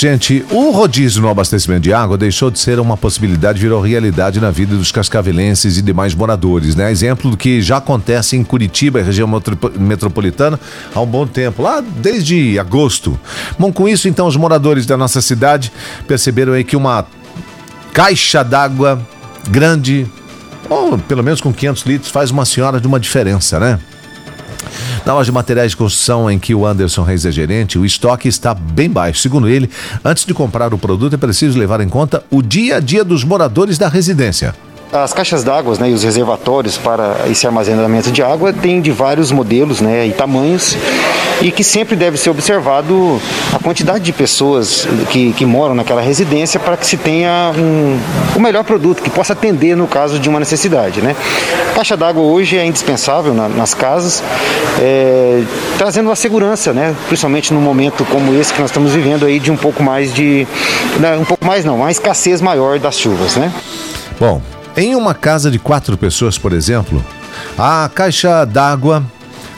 Gente, o rodízio no abastecimento de água deixou de ser uma possibilidade virou realidade na vida dos cascavelenses e demais moradores, né? Exemplo do que já acontece em Curitiba região metropolitana há um bom tempo, lá desde agosto. Bom, com isso, então, os moradores da nossa cidade perceberam aí que uma caixa d'água grande, ou pelo menos com 500 litros, faz uma senhora de uma diferença, né? Na loja de materiais de construção em que o Anderson Reis é gerente, o estoque está bem baixo. Segundo ele, antes de comprar o produto é preciso levar em conta o dia a dia dos moradores da residência. As caixas d'água né, e os reservatórios para esse armazenamento de água têm de vários modelos né, e tamanhos e que sempre deve ser observado a quantidade de pessoas que, que moram naquela residência para que se tenha um, o melhor produto que possa atender no caso de uma necessidade. Né? A caixa d'água hoje é indispensável na, nas casas, é, trazendo uma segurança, né? principalmente num momento como esse que nós estamos vivendo aí de um pouco mais de. Né, um pouco mais não, uma escassez maior das chuvas. Né? Bom, em uma casa de quatro pessoas, por exemplo, a caixa d'água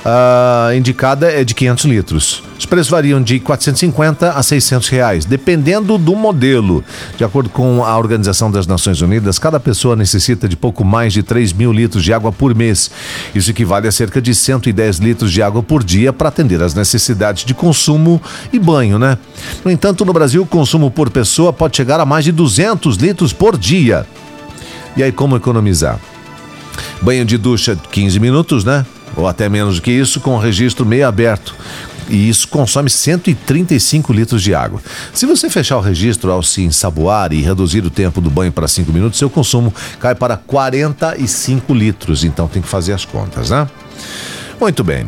uh, indicada é de 500 litros. Os preços variam de 450 a 600 reais, dependendo do modelo. De acordo com a Organização das Nações Unidas, cada pessoa necessita de pouco mais de 3 mil litros de água por mês. Isso equivale a cerca de 110 litros de água por dia para atender às necessidades de consumo e banho, né? No entanto, no Brasil, o consumo por pessoa pode chegar a mais de 200 litros por dia. E aí, como economizar? Banho de ducha 15 minutos, né? Ou até menos do que isso, com o registro meio aberto. E isso consome 135 litros de água. Se você fechar o registro ao se ensaboar e reduzir o tempo do banho para 5 minutos, seu consumo cai para 45 litros. Então tem que fazer as contas, né? Muito bem.